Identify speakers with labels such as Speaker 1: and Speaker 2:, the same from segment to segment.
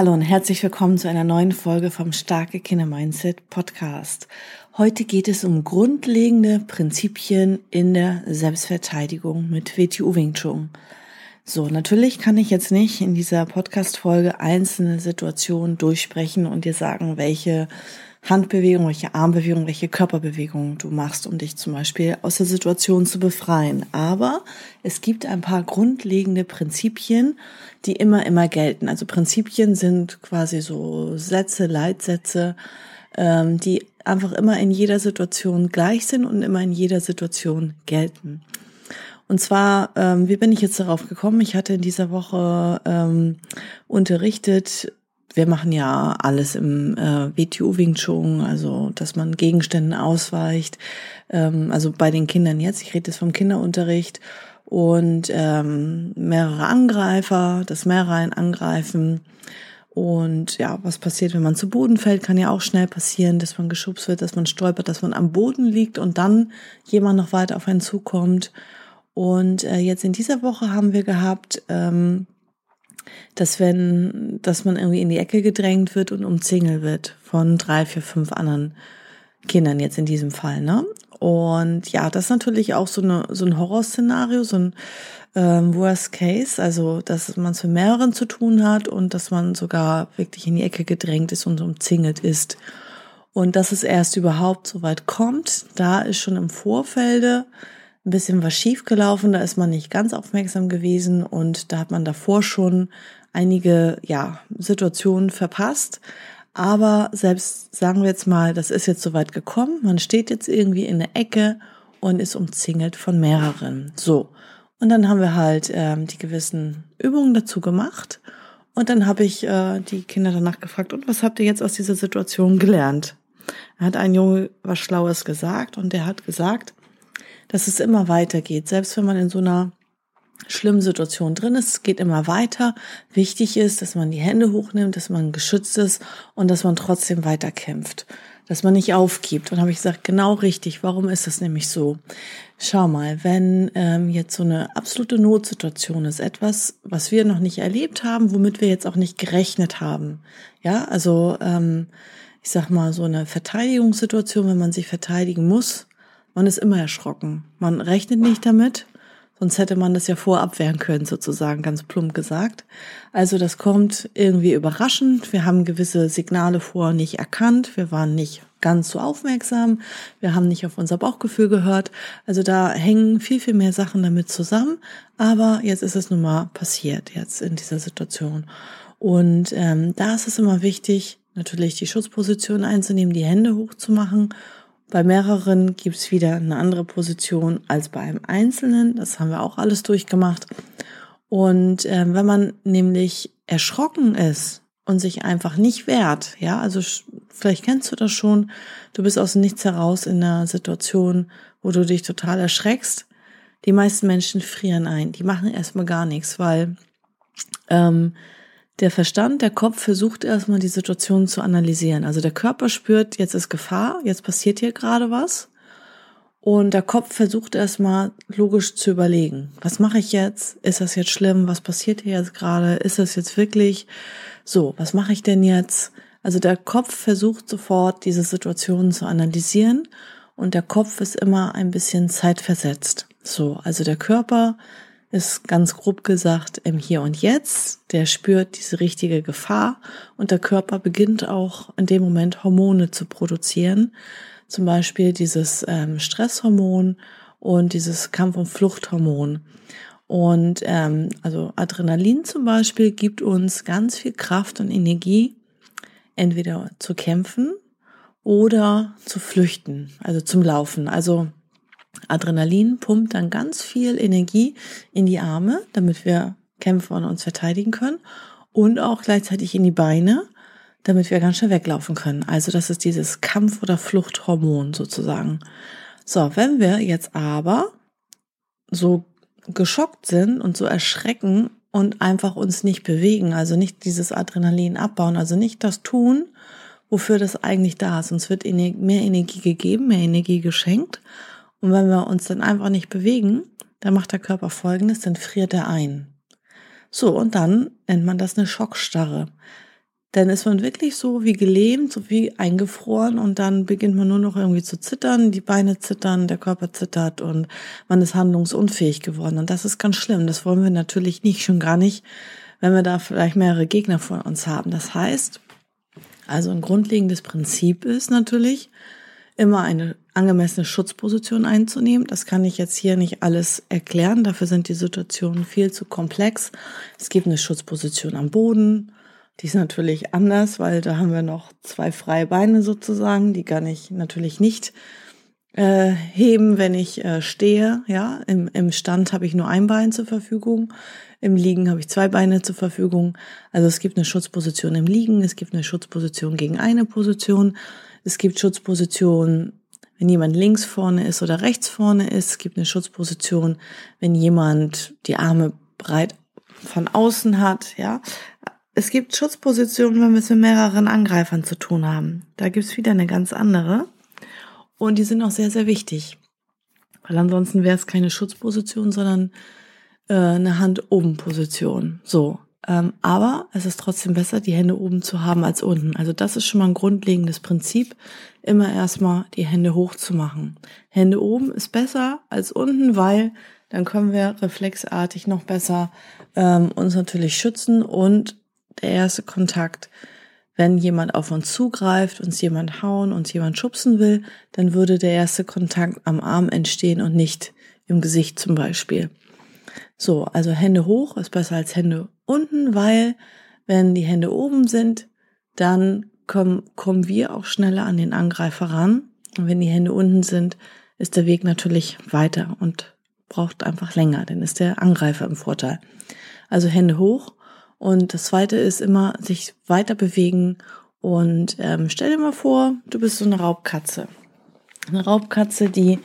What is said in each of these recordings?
Speaker 1: Hallo und herzlich willkommen zu einer neuen Folge vom Starke Kinder Mindset Podcast. Heute geht es um grundlegende Prinzipien in der Selbstverteidigung mit WTU Wing Chun. So, natürlich kann ich jetzt nicht in dieser Podcast-Folge einzelne Situationen durchsprechen und dir sagen, welche Handbewegung, welche Armbewegung, welche Körperbewegung du machst, um dich zum Beispiel aus der Situation zu befreien. Aber es gibt ein paar grundlegende Prinzipien, die immer, immer gelten. Also Prinzipien sind quasi so Sätze, Leitsätze, ähm, die einfach immer in jeder Situation gleich sind und immer in jeder Situation gelten. Und zwar, ähm, wie bin ich jetzt darauf gekommen? Ich hatte in dieser Woche ähm, unterrichtet wir machen ja alles im äh, WTU Wing Chun, also dass man Gegenständen ausweicht. Ähm, also bei den Kindern jetzt, ich rede jetzt vom Kinderunterricht und ähm, mehrere Angreifer, das Mehrreihen angreifen. Und ja, was passiert, wenn man zu Boden fällt, kann ja auch schnell passieren, dass man geschubst wird, dass man stolpert, dass man am Boden liegt und dann jemand noch weiter auf einen zukommt. Und äh, jetzt in dieser Woche haben wir gehabt, ähm, dass wenn, dass man irgendwie in die Ecke gedrängt wird und umzingelt wird von drei, vier, fünf anderen Kindern jetzt in diesem Fall, ne? Und ja, das ist natürlich auch so, eine, so ein Horrorszenario, so ein ähm, Worst Case, also dass man es mit mehreren zu tun hat und dass man sogar wirklich in die Ecke gedrängt ist und umzingelt ist. Und dass es erst überhaupt so weit kommt, da ist schon im Vorfelde ein bisschen was schiefgelaufen, da ist man nicht ganz aufmerksam gewesen und da hat man davor schon einige ja, Situationen verpasst. Aber selbst sagen wir jetzt mal, das ist jetzt soweit gekommen, man steht jetzt irgendwie in der Ecke und ist umzingelt von mehreren. So. Und dann haben wir halt ähm, die gewissen Übungen dazu gemacht. Und dann habe ich äh, die Kinder danach gefragt, und was habt ihr jetzt aus dieser Situation gelernt? Er hat ein Junge was Schlaues gesagt und der hat gesagt, dass es immer weitergeht. Selbst wenn man in so einer schlimmen Situation drin ist, es geht immer weiter. Wichtig ist, dass man die Hände hochnimmt, dass man geschützt ist und dass man trotzdem weiterkämpft, dass man nicht aufgibt. Und habe ich gesagt, genau richtig. Warum ist das nämlich so? Schau mal, wenn ähm, jetzt so eine absolute Notsituation ist, etwas, was wir noch nicht erlebt haben, womit wir jetzt auch nicht gerechnet haben. Ja, also ähm, ich sag mal so eine Verteidigungssituation, wenn man sich verteidigen muss, man ist immer erschrocken. Man rechnet nicht damit, sonst hätte man das ja vorab wehren können, sozusagen, ganz plump gesagt. Also das kommt irgendwie überraschend. Wir haben gewisse Signale vorher nicht erkannt. Wir waren nicht ganz so aufmerksam. Wir haben nicht auf unser Bauchgefühl gehört. Also da hängen viel, viel mehr Sachen damit zusammen. Aber jetzt ist es nun mal passiert, jetzt in dieser Situation. Und ähm, da ist es immer wichtig, natürlich die Schutzposition einzunehmen, die Hände hochzumachen bei mehreren gibt's wieder eine andere Position als bei einem Einzelnen. Das haben wir auch alles durchgemacht. Und äh, wenn man nämlich erschrocken ist und sich einfach nicht wehrt, ja, also vielleicht kennst du das schon, du bist aus dem Nichts heraus in einer Situation, wo du dich total erschreckst. Die meisten Menschen frieren ein, die machen erstmal gar nichts, weil ähm, der Verstand, der Kopf versucht erstmal die Situation zu analysieren. Also der Körper spürt, jetzt ist Gefahr, jetzt passiert hier gerade was. Und der Kopf versucht erstmal logisch zu überlegen, was mache ich jetzt? Ist das jetzt schlimm? Was passiert hier jetzt gerade? Ist das jetzt wirklich so? Was mache ich denn jetzt? Also der Kopf versucht sofort, diese Situation zu analysieren und der Kopf ist immer ein bisschen zeitversetzt. So, also der Körper ist ganz grob gesagt im Hier und Jetzt. Der spürt diese richtige Gefahr und der Körper beginnt auch in dem Moment Hormone zu produzieren. Zum Beispiel dieses ähm, Stresshormon und dieses Kampf- und Fluchthormon. Und ähm, also Adrenalin zum Beispiel gibt uns ganz viel Kraft und Energie, entweder zu kämpfen oder zu flüchten, also zum Laufen. Also Adrenalin pumpt dann ganz viel Energie in die Arme, damit wir kämpfen und uns verteidigen können und auch gleichzeitig in die Beine, damit wir ganz schnell weglaufen können. Also das ist dieses Kampf- oder Fluchthormon sozusagen. So, wenn wir jetzt aber so geschockt sind und so erschrecken und einfach uns nicht bewegen, also nicht dieses Adrenalin abbauen, also nicht das tun, wofür das eigentlich da ist. Uns wird mehr Energie gegeben, mehr Energie geschenkt. Und wenn wir uns dann einfach nicht bewegen, dann macht der Körper Folgendes, dann friert er ein. So, und dann nennt man das eine Schockstarre. Dann ist man wirklich so wie gelähmt, so wie eingefroren und dann beginnt man nur noch irgendwie zu zittern, die Beine zittern, der Körper zittert und man ist handlungsunfähig geworden. Und das ist ganz schlimm. Das wollen wir natürlich nicht, schon gar nicht, wenn wir da vielleicht mehrere Gegner vor uns haben. Das heißt, also ein grundlegendes Prinzip ist natürlich, immer eine angemessene Schutzposition einzunehmen. Das kann ich jetzt hier nicht alles erklären. Dafür sind die Situationen viel zu komplex. Es gibt eine Schutzposition am Boden. Die ist natürlich anders, weil da haben wir noch zwei freie Beine sozusagen. Die kann ich natürlich nicht äh, heben, wenn ich äh, stehe. Ja, im, im Stand habe ich nur ein Bein zur Verfügung. Im Liegen habe ich zwei Beine zur Verfügung. Also es gibt eine Schutzposition im Liegen, es gibt eine Schutzposition gegen eine Position. Es gibt Schutzpositionen, wenn jemand links vorne ist oder rechts vorne ist. Es gibt eine Schutzposition, wenn jemand die Arme breit von außen hat, ja. Es gibt Schutzpositionen, wenn wir es mit mehreren Angreifern zu tun haben. Da gibt es wieder eine ganz andere. Und die sind auch sehr, sehr wichtig. Weil ansonsten wäre es keine Schutzposition, sondern äh, eine Hand-Oben-Position. So. Ähm, aber es ist trotzdem besser, die Hände oben zu haben als unten. Also das ist schon mal ein grundlegendes Prinzip, immer erstmal die Hände hoch zu machen. Hände oben ist besser als unten, weil dann können wir reflexartig noch besser ähm, uns natürlich schützen und der erste Kontakt, wenn jemand auf uns zugreift, uns jemand hauen, uns jemand schubsen will, dann würde der erste Kontakt am Arm entstehen und nicht im Gesicht zum Beispiel. So, also Hände hoch ist besser als Hände unten, weil wenn die Hände oben sind, dann kommen, kommen wir auch schneller an den Angreifer ran. Und wenn die Hände unten sind, ist der Weg natürlich weiter und braucht einfach länger, dann ist der Angreifer im Vorteil. Also Hände hoch. Und das zweite ist immer sich weiter bewegen und ähm, stell dir mal vor, du bist so eine Raubkatze. Eine Raubkatze, die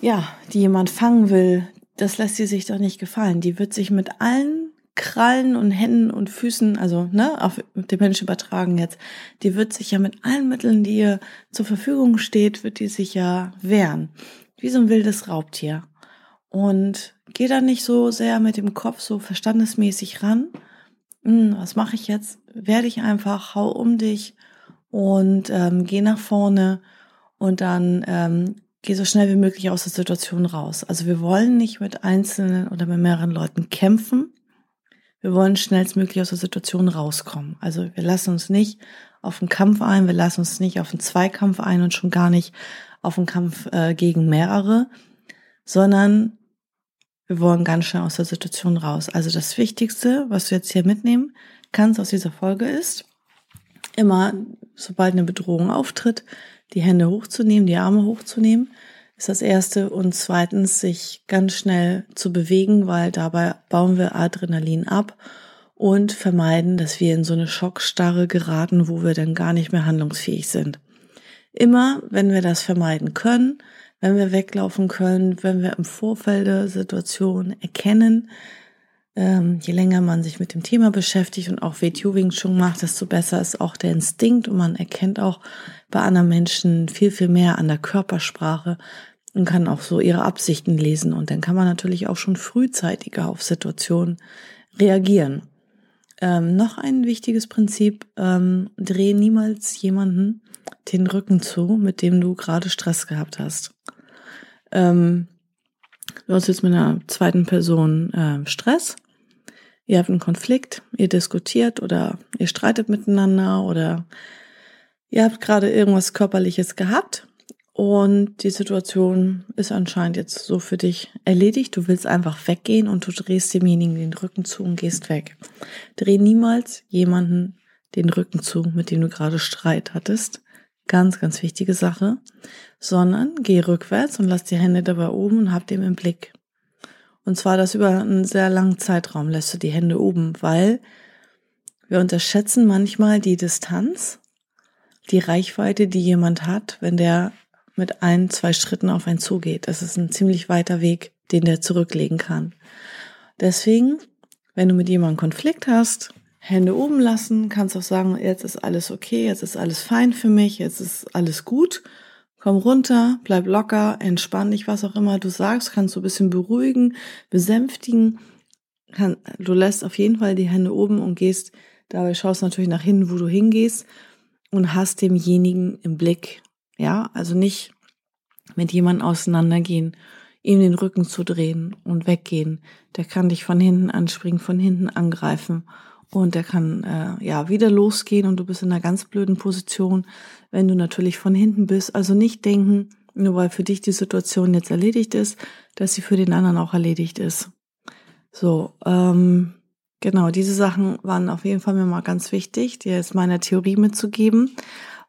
Speaker 1: ja, die jemand fangen will, das lässt sie sich doch nicht gefallen. Die wird sich mit allen Krallen und Händen und Füßen, also ne, auf den Menschen übertragen jetzt, die wird sich ja mit allen Mitteln, die ihr zur Verfügung steht, wird die sich ja wehren. Wie so ein wildes Raubtier. Und geh da nicht so sehr mit dem Kopf so verstandesmäßig ran. Hm, was mache ich jetzt? Werde ich einfach, hau um dich und ähm, geh nach vorne und dann ähm, geh so schnell wie möglich aus der Situation raus. Also wir wollen nicht mit einzelnen oder mit mehreren Leuten kämpfen. Wir wollen schnellstmöglich aus der Situation rauskommen. Also wir lassen uns nicht auf einen Kampf ein, wir lassen uns nicht auf einen Zweikampf ein und schon gar nicht auf einen Kampf äh, gegen mehrere, sondern wir wollen ganz schnell aus der Situation raus. Also das Wichtigste, was du jetzt hier mitnehmen kannst aus dieser Folge ist, immer, sobald eine Bedrohung auftritt, die Hände hochzunehmen, die Arme hochzunehmen, ist das erste. Und zweitens, sich ganz schnell zu bewegen, weil dabei bauen wir Adrenalin ab und vermeiden, dass wir in so eine Schockstarre geraten, wo wir dann gar nicht mehr handlungsfähig sind. Immer, wenn wir das vermeiden können, wenn wir weglaufen können, wenn wir im Vorfeld der Situation erkennen, ähm, je länger man sich mit dem Thema beschäftigt und auch Wetuving schon macht, desto besser ist auch der Instinkt und man erkennt auch bei anderen Menschen viel, viel mehr an der Körpersprache und kann auch so ihre Absichten lesen und dann kann man natürlich auch schon frühzeitiger auf Situationen reagieren. Ähm, noch ein wichtiges Prinzip, ähm, dreh niemals jemanden den Rücken zu, mit dem du gerade Stress gehabt hast. Ähm, Du hast jetzt mit einer zweiten Person äh, Stress. Ihr habt einen Konflikt, ihr diskutiert oder ihr streitet miteinander oder ihr habt gerade irgendwas Körperliches gehabt und die Situation ist anscheinend jetzt so für dich erledigt. Du willst einfach weggehen und du drehst demjenigen den Rücken zu und gehst weg. Dreh niemals jemanden den Rücken zu, mit dem du gerade Streit hattest. Ganz, ganz wichtige Sache sondern geh rückwärts und lass die Hände dabei oben und hab dem im Blick. Und zwar das über einen sehr langen Zeitraum lässt du die Hände oben, weil Wir unterschätzen manchmal die Distanz, die Reichweite, die jemand hat, wenn der mit ein, zwei Schritten auf einen zugeht. Das ist ein ziemlich weiter Weg, den der zurücklegen kann. Deswegen, wenn du mit jemandem Konflikt hast, Hände oben lassen, kannst auch sagen, jetzt ist alles okay, jetzt ist alles fein für mich, jetzt ist alles gut. Komm runter, bleib locker, entspann dich, was auch immer du sagst, kannst du ein bisschen beruhigen, besänftigen. du lässt auf jeden Fall die Hände oben und gehst, dabei schaust natürlich nach hinten, wo du hingehst und hast demjenigen im Blick. Ja, also nicht mit jemandem auseinandergehen, ihm den Rücken zu drehen und weggehen. Der kann dich von hinten anspringen, von hinten angreifen und der kann äh, ja wieder losgehen und du bist in einer ganz blöden Position, wenn du natürlich von hinten bist. Also nicht denken, nur weil für dich die Situation jetzt erledigt ist, dass sie für den anderen auch erledigt ist. So, ähm, genau, diese Sachen waren auf jeden Fall mir mal ganz wichtig, dir jetzt meine Theorie mitzugeben,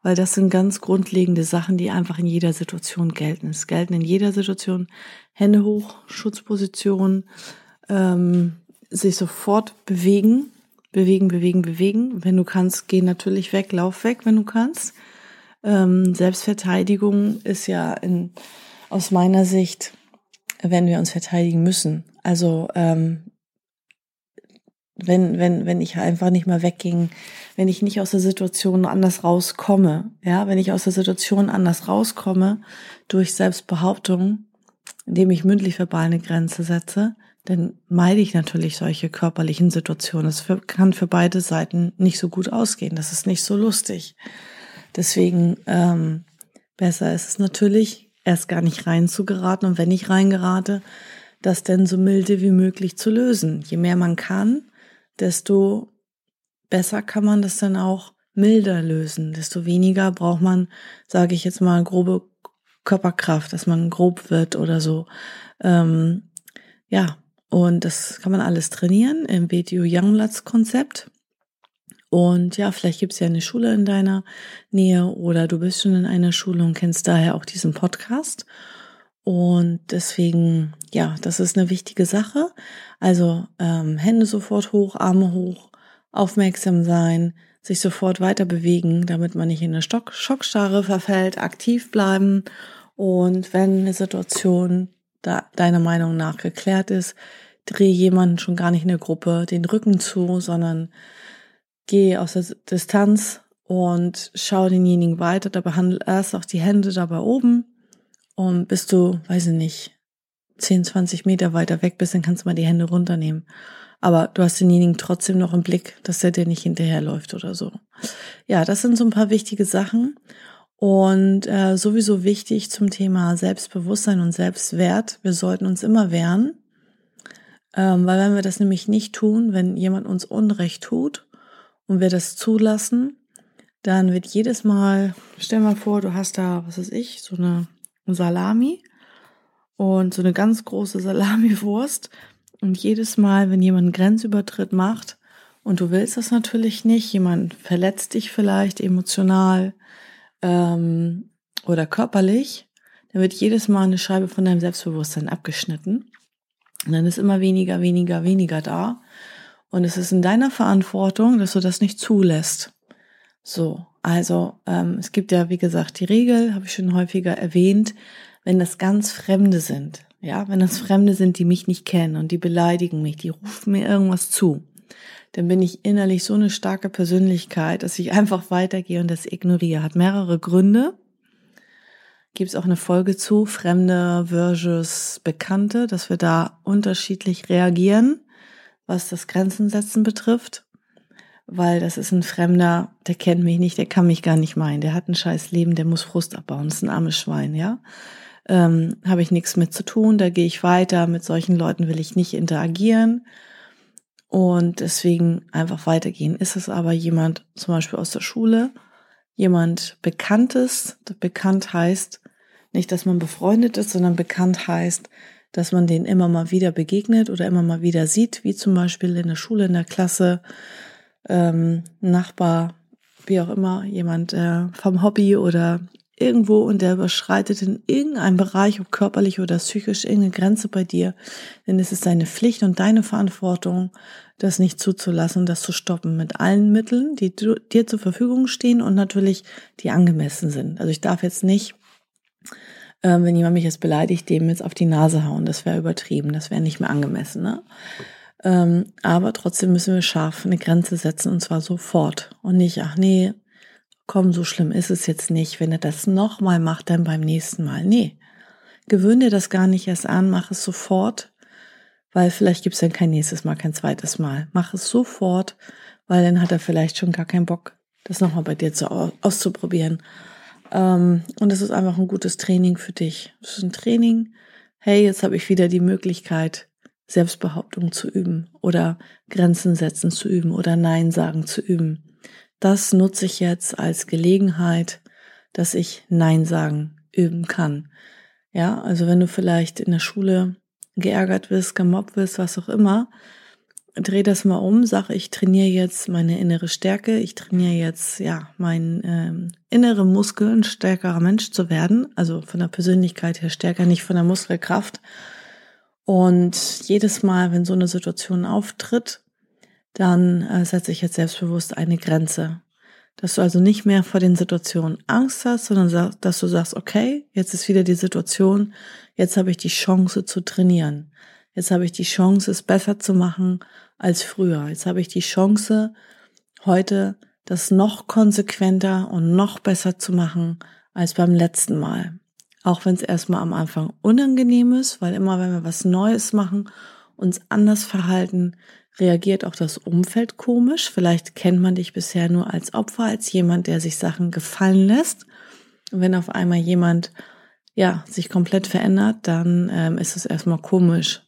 Speaker 1: weil das sind ganz grundlegende Sachen, die einfach in jeder Situation gelten. Es gelten in jeder Situation Hände hoch, Schutzposition, ähm, sich sofort bewegen, bewegen, bewegen, bewegen. Wenn du kannst, geh natürlich weg, lauf weg, wenn du kannst. Ähm, Selbstverteidigung ist ja in, aus meiner Sicht, wenn wir uns verteidigen müssen. Also ähm, wenn, wenn, wenn ich einfach nicht mehr wegging, wenn ich nicht aus der Situation anders rauskomme, ja, wenn ich aus der Situation anders rauskomme durch Selbstbehauptung, indem ich mündlich verbal eine Grenze setze, dann meide ich natürlich solche körperlichen Situationen. Das kann für beide Seiten nicht so gut ausgehen. Das ist nicht so lustig. Deswegen ähm, besser ist es natürlich, erst gar nicht rein zu geraten und wenn ich reingerate, das denn so milde wie möglich zu lösen. Je mehr man kann, desto besser kann man das dann auch milder lösen. Desto weniger braucht man, sage ich jetzt mal, grobe Körperkraft, dass man grob wird oder so. Ähm, ja, und das kann man alles trainieren im BTU Youngblatts Konzept. Und ja, vielleicht gibt es ja eine Schule in deiner Nähe oder du bist schon in einer Schule und kennst daher auch diesen Podcast. Und deswegen, ja, das ist eine wichtige Sache. Also ähm, Hände sofort hoch, Arme hoch, aufmerksam sein, sich sofort weiter bewegen, damit man nicht in eine Stock Schockstarre verfällt, aktiv bleiben. Und wenn eine Situation da deiner Meinung nach geklärt ist, dreh jemanden schon gar nicht in der Gruppe den Rücken zu, sondern geh aus der Distanz und schau denjenigen weiter, dabei handel erst auch die Hände dabei oben und bis du, weiß ich nicht, 10, 20 Meter weiter weg bist, dann kannst du mal die Hände runternehmen. Aber du hast denjenigen trotzdem noch im Blick, dass er dir nicht hinterherläuft oder so. Ja, das sind so ein paar wichtige Sachen. Und äh, sowieso wichtig zum Thema Selbstbewusstsein und Selbstwert. Wir sollten uns immer wehren. Ähm, weil wenn wir das nämlich nicht tun, wenn jemand uns Unrecht tut und wir das zulassen, dann wird jedes Mal, stell mal vor, du hast da, was weiß ich, so eine Salami und so eine ganz große Salamiwurst. Und jedes Mal, wenn jemand einen Grenzübertritt macht und du willst das natürlich nicht, jemand verletzt dich vielleicht emotional ähm, oder körperlich, dann wird jedes Mal eine Scheibe von deinem Selbstbewusstsein abgeschnitten. Und dann ist immer weniger, weniger, weniger da. Und es ist in deiner Verantwortung, dass du das nicht zulässt. So, also ähm, es gibt ja, wie gesagt, die Regel, habe ich schon häufiger erwähnt, wenn das ganz Fremde sind, ja, wenn das Fremde sind, die mich nicht kennen und die beleidigen mich, die rufen mir irgendwas zu, dann bin ich innerlich so eine starke Persönlichkeit, dass ich einfach weitergehe und das ignoriere. Hat mehrere Gründe. Gibt es auch eine Folge zu, Fremde versus Bekannte, dass wir da unterschiedlich reagieren, was das Grenzen setzen betrifft weil das ist ein Fremder, der kennt mich nicht, der kann mich gar nicht meinen, der hat ein scheiß Leben, der muss Frust abbauen, das ist ein armes Schwein, ja. Ähm, Habe ich nichts mit zu tun, da gehe ich weiter, mit solchen Leuten will ich nicht interagieren und deswegen einfach weitergehen. Ist es aber jemand zum Beispiel aus der Schule, jemand Bekanntes, bekannt heißt nicht, dass man befreundet ist, sondern bekannt heißt, dass man den immer mal wieder begegnet oder immer mal wieder sieht, wie zum Beispiel in der Schule, in der Klasse, ähm, Nachbar, wie auch immer, jemand äh, vom Hobby oder irgendwo und der überschreitet in irgendeinem Bereich, ob körperlich oder psychisch, irgendeine Grenze bei dir, ist es deine Pflicht und deine Verantwortung, das nicht zuzulassen, das zu stoppen mit allen Mitteln, die dir zur Verfügung stehen und natürlich die angemessen sind. Also ich darf jetzt nicht, äh, wenn jemand mich jetzt beleidigt, dem jetzt auf die Nase hauen. Das wäre übertrieben, das wäre nicht mehr angemessen. Ne? Ähm, aber trotzdem müssen wir scharf eine Grenze setzen und zwar sofort und nicht, ach nee, komm, so schlimm ist es jetzt nicht. Wenn er das nochmal macht, dann beim nächsten Mal. Nee, gewöhn dir das gar nicht erst an, mach es sofort, weil vielleicht gibt es dann kein nächstes Mal, kein zweites Mal. Mach es sofort, weil dann hat er vielleicht schon gar keinen Bock, das nochmal bei dir zu, auszuprobieren. Ähm, und das ist einfach ein gutes Training für dich. Das ist ein Training. Hey, jetzt habe ich wieder die Möglichkeit, Selbstbehauptung zu üben oder Grenzen setzen zu üben oder Nein sagen zu üben das nutze ich jetzt als Gelegenheit, dass ich Nein sagen üben kann. Ja, also wenn du vielleicht in der Schule geärgert wirst, gemobbt wirst, was auch immer, dreh das mal um, sag ich trainiere jetzt meine innere Stärke, ich trainiere jetzt ja meinen ähm, innere Muskeln, stärkerer Mensch zu werden, also von der Persönlichkeit her stärker, nicht von der Muskelkraft. Und jedes Mal, wenn so eine Situation auftritt, dann äh, setze ich jetzt selbstbewusst eine Grenze. Dass du also nicht mehr vor den Situationen Angst hast, sondern dass du sagst, okay, jetzt ist wieder die Situation, jetzt habe ich die Chance zu trainieren. Jetzt habe ich die Chance, es besser zu machen als früher. Jetzt habe ich die Chance, heute das noch konsequenter und noch besser zu machen als beim letzten Mal. Auch wenn es erstmal am Anfang unangenehm ist, weil immer wenn wir was Neues machen, uns anders verhalten, reagiert auch das Umfeld komisch. Vielleicht kennt man dich bisher nur als Opfer, als jemand, der sich Sachen gefallen lässt. Und wenn auf einmal jemand ja sich komplett verändert, dann ähm, ist es erstmal komisch.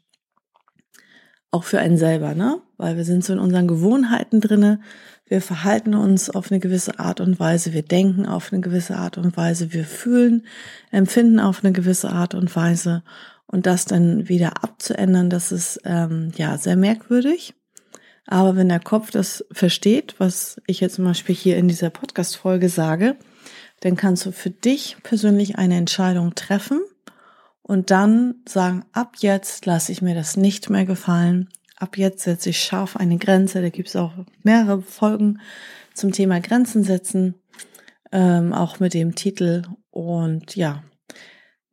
Speaker 1: Auch für einen selber, ne? Weil wir sind so in unseren Gewohnheiten drinne. Wir verhalten uns auf eine gewisse Art und Weise. Wir denken auf eine gewisse Art und Weise. Wir fühlen, empfinden auf eine gewisse Art und Weise. Und das dann wieder abzuändern, das ist ähm, ja sehr merkwürdig. Aber wenn der Kopf das versteht, was ich jetzt zum Beispiel hier in dieser Podcast-Folge sage, dann kannst du für dich persönlich eine Entscheidung treffen und dann sagen, ab jetzt lasse ich mir das nicht mehr gefallen. Ab jetzt setze ich scharf eine Grenze. Da gibt es auch mehrere Folgen zum Thema Grenzen setzen, ähm, auch mit dem Titel. Und ja,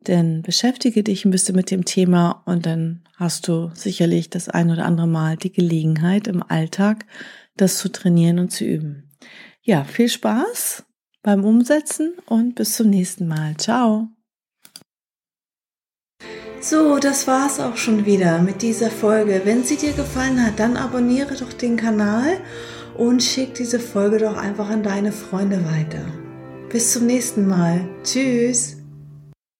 Speaker 1: denn beschäftige dich ein bisschen mit dem Thema und dann hast du sicherlich das ein oder andere Mal die Gelegenheit im Alltag, das zu trainieren und zu üben. Ja, viel Spaß beim Umsetzen und bis zum nächsten Mal. Ciao. So, das war's auch schon wieder mit dieser Folge. Wenn sie dir gefallen hat, dann abonniere doch den Kanal und schick diese Folge doch einfach an deine Freunde weiter. Bis zum nächsten Mal. Tschüss.